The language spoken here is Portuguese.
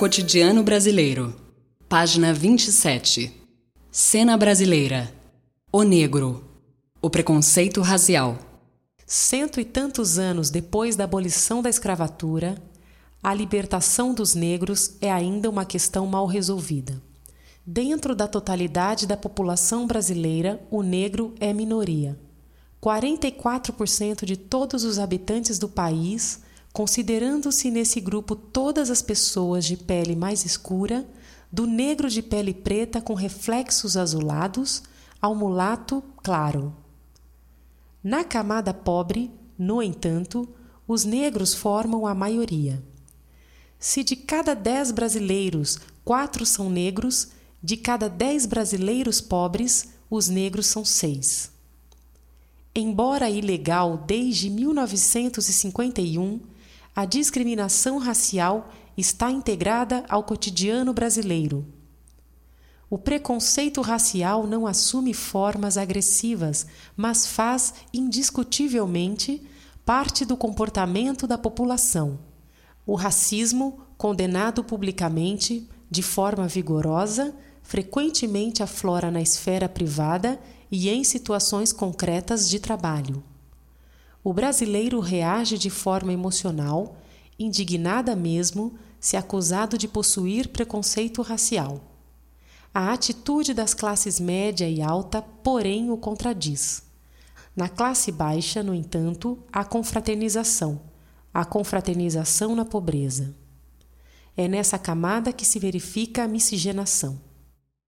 Cotidiano Brasileiro, página 27. Cena Brasileira. O Negro. O preconceito racial. Cento e tantos anos depois da abolição da escravatura, a libertação dos negros é ainda uma questão mal resolvida. Dentro da totalidade da população brasileira, o negro é minoria. 44% de todos os habitantes do país, considerando-se nesse grupo todas as pessoas de pele mais escura, do negro de pele preta com reflexos azulados ao mulato claro. Na camada pobre, no entanto, os negros formam a maioria. Se de cada dez brasileiros, quatro são negros, de cada dez brasileiros pobres, os negros são seis. Embora ilegal desde 1951, a discriminação racial está integrada ao cotidiano brasileiro. O preconceito racial não assume formas agressivas, mas faz indiscutivelmente parte do comportamento da população. O racismo, condenado publicamente, de forma vigorosa, frequentemente aflora na esfera privada e em situações concretas de trabalho. O brasileiro reage de forma emocional, indignada mesmo, se acusado de possuir preconceito racial. A atitude das classes média e alta, porém, o contradiz. Na classe baixa, no entanto, há confraternização, a confraternização na pobreza. É nessa camada que se verifica a miscigenação.